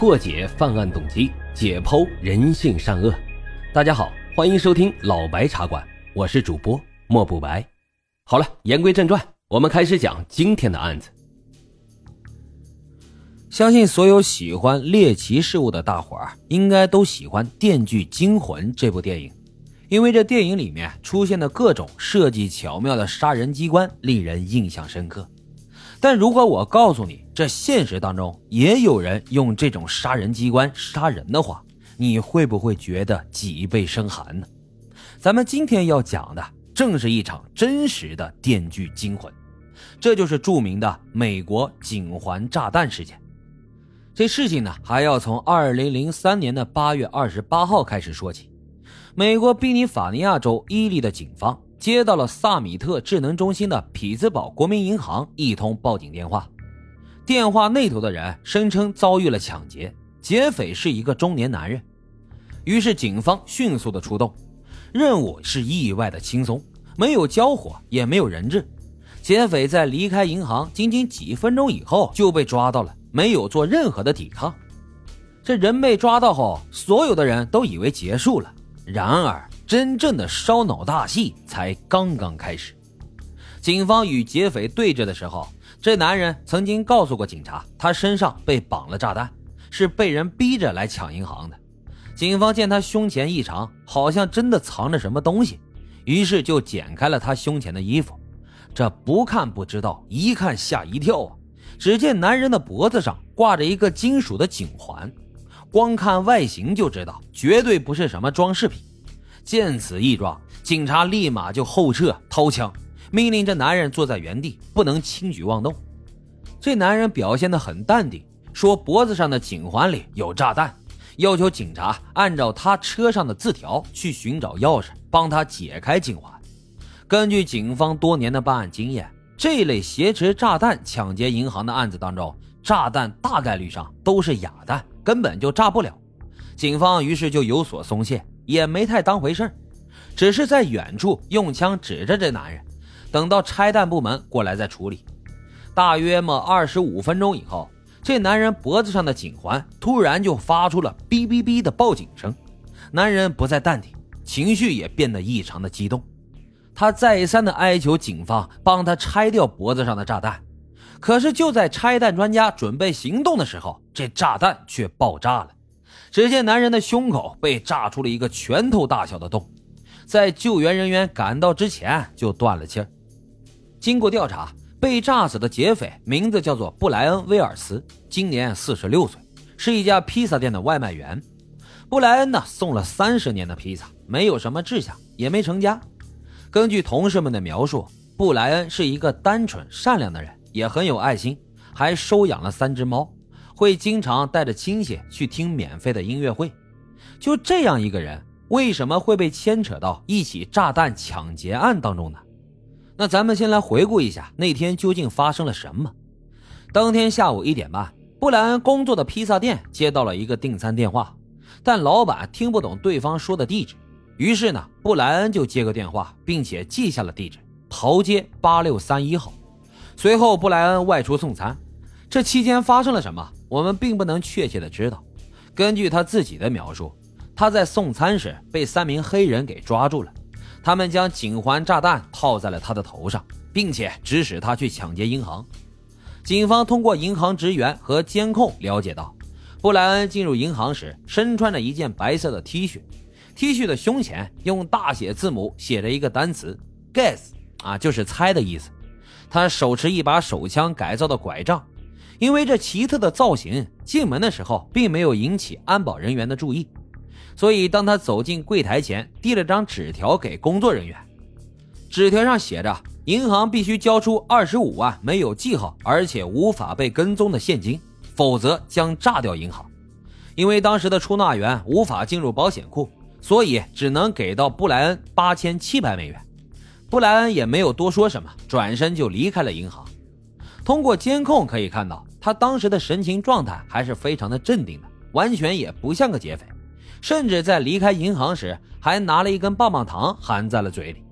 破解犯案动机，解剖人性善恶。大家好，欢迎收听老白茶馆，我是主播莫不白。好了，言归正传，我们开始讲今天的案子。相信所有喜欢猎奇事物的大伙儿，应该都喜欢《电锯惊魂》这部电影，因为这电影里面出现的各种设计巧妙的杀人机关，令人印象深刻。但如果我告诉你，这现实当中也有人用这种杀人机关杀人的话，你会不会觉得脊背生寒呢？咱们今天要讲的正是一场真实的电锯惊魂，这就是著名的美国警环炸弹事件。这事情呢，还要从二零零三年的八月二十八号开始说起。美国宾尼法尼亚州伊利的警方接到了萨米特智能中心的匹兹堡国民银行一通报警电话，电话那头的人声称遭遇了抢劫，劫匪是一个中年男人。于是警方迅速的出动，任务是意外的轻松，没有交火，也没有人质。劫匪在离开银行仅仅几分钟以后就被抓到了。没有做任何的抵抗，这人被抓到后，所有的人都以为结束了。然而，真正的烧脑大戏才刚刚开始。警方与劫匪对峙的时候，这男人曾经告诉过警察，他身上被绑了炸弹，是被人逼着来抢银行的。警方见他胸前异常，好像真的藏着什么东西，于是就剪开了他胸前的衣服。这不看不知道，一看吓一跳啊！只见男人的脖子上挂着一个金属的颈环，光看外形就知道绝对不是什么装饰品。见此异状，警察立马就后撤掏枪，命令这男人坐在原地，不能轻举妄动。这男人表现得很淡定，说脖子上的颈环里有炸弹，要求警察按照他车上的字条去寻找钥匙，帮他解开颈环。根据警方多年的办案经验。这类挟持炸弹抢劫银行的案子当中，炸弹大概率上都是哑弹，根本就炸不了。警方于是就有所松懈，也没太当回事只是在远处用枪指着这男人，等到拆弹部门过来再处理。大约么二十五分钟以后，这男人脖子上的颈环突然就发出了哔哔哔的报警声，男人不再淡定，情绪也变得异常的激动。他再三的哀求警方帮他拆掉脖子上的炸弹，可是就在拆弹专家准备行动的时候，这炸弹却爆炸了。只见男人的胸口被炸出了一个拳头大小的洞，在救援人员赶到之前就断了气儿。经过调查，被炸死的劫匪名字叫做布莱恩·威尔斯，今年四十六岁，是一家披萨店的外卖员。布莱恩呢，送了三十年的披萨，没有什么志向，也没成家。根据同事们的描述，布莱恩是一个单纯善良的人，也很有爱心，还收养了三只猫，会经常带着亲戚去听免费的音乐会。就这样一个人，为什么会被牵扯到一起炸弹抢劫案当中呢？那咱们先来回顾一下那天究竟发生了什么。当天下午一点半，布莱恩工作的披萨店接到了一个订餐电话，但老板听不懂对方说的地址。于是呢，布莱恩就接个电话，并且记下了地址：桃街八六三一号。随后，布莱恩外出送餐。这期间发生了什么，我们并不能确切的知道。根据他自己的描述，他在送餐时被三名黑人给抓住了，他们将警环炸弹套在了他的头上，并且指使他去抢劫银行。警方通过银行职员和监控了解到，布莱恩进入银行时身穿着一件白色的 T 恤。T 恤的胸前用大写字母写着一个单词 “guess”，啊，就是猜的意思。他手持一把手枪改造的拐杖，因为这奇特的造型，进门的时候并没有引起安保人员的注意。所以，当他走进柜台前，递了张纸条给工作人员。纸条上写着：“银行必须交出二十五万没有记号而且无法被跟踪的现金，否则将炸掉银行。”因为当时的出纳员无法进入保险库。所以只能给到布莱恩八千七百美元，布莱恩也没有多说什么，转身就离开了银行。通过监控可以看到，他当时的神情状态还是非常的镇定的，完全也不像个劫匪，甚至在离开银行时还拿了一根棒棒糖含在了嘴里。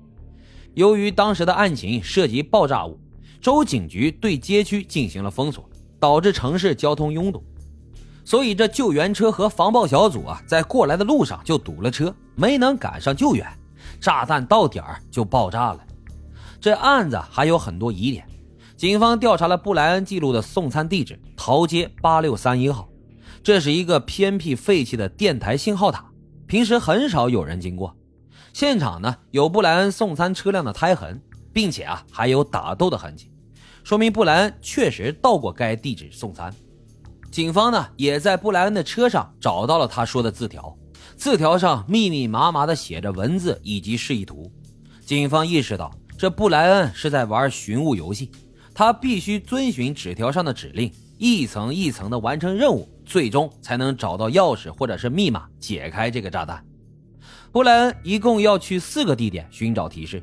由于当时的案情涉及爆炸物，州警局对街区进行了封锁，导致城市交通拥堵。所以这救援车和防爆小组啊，在过来的路上就堵了车，没能赶上救援，炸弹到点儿就爆炸了。这案子还有很多疑点，警方调查了布莱恩记录的送餐地址：桃街八六三一号，这是一个偏僻废弃的电台信号塔，平时很少有人经过。现场呢有布莱恩送餐车辆的胎痕，并且啊还有打斗的痕迹，说明布莱恩确实到过该地址送餐。警方呢也在布莱恩的车上找到了他说的字条，字条上密密麻麻的写着文字以及示意图。警方意识到这布莱恩是在玩寻物游戏，他必须遵循纸条上的指令，一层一层的完成任务，最终才能找到钥匙或者是密码，解开这个炸弹。布莱恩一共要去四个地点寻找提示。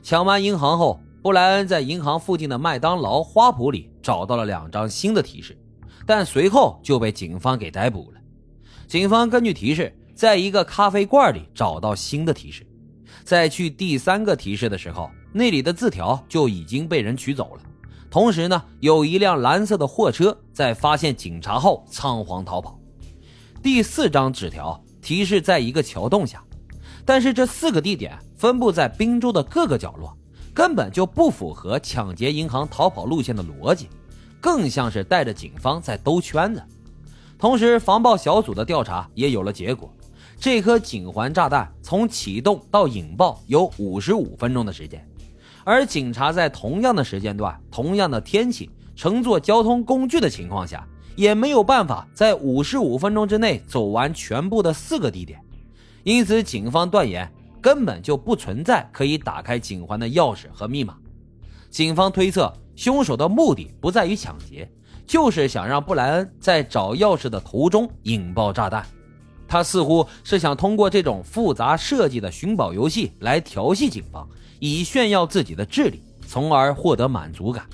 抢完银行后，布莱恩在银行附近的麦当劳花圃里找到了两张新的提示。但随后就被警方给逮捕了。警方根据提示，在一个咖啡罐里找到新的提示，在去第三个提示的时候，那里的字条就已经被人取走了。同时呢，有一辆蓝色的货车在发现警察后仓皇逃跑。第四张纸条提示在一个桥洞下，但是这四个地点分布在滨州的各个角落，根本就不符合抢劫银行逃跑路线的逻辑。更像是带着警方在兜圈子，同时防爆小组的调查也有了结果。这颗警环炸弹从启动到引爆有五十五分钟的时间，而警察在同样的时间段、同样的天气、乘坐交通工具的情况下，也没有办法在五十五分钟之内走完全部的四个地点。因此，警方断言根本就不存在可以打开警环的钥匙和密码。警方推测。凶手的目的不在于抢劫，就是想让布莱恩在找钥匙的途中引爆炸弹。他似乎是想通过这种复杂设计的寻宝游戏来调戏警方，以炫耀自己的智力，从而获得满足感。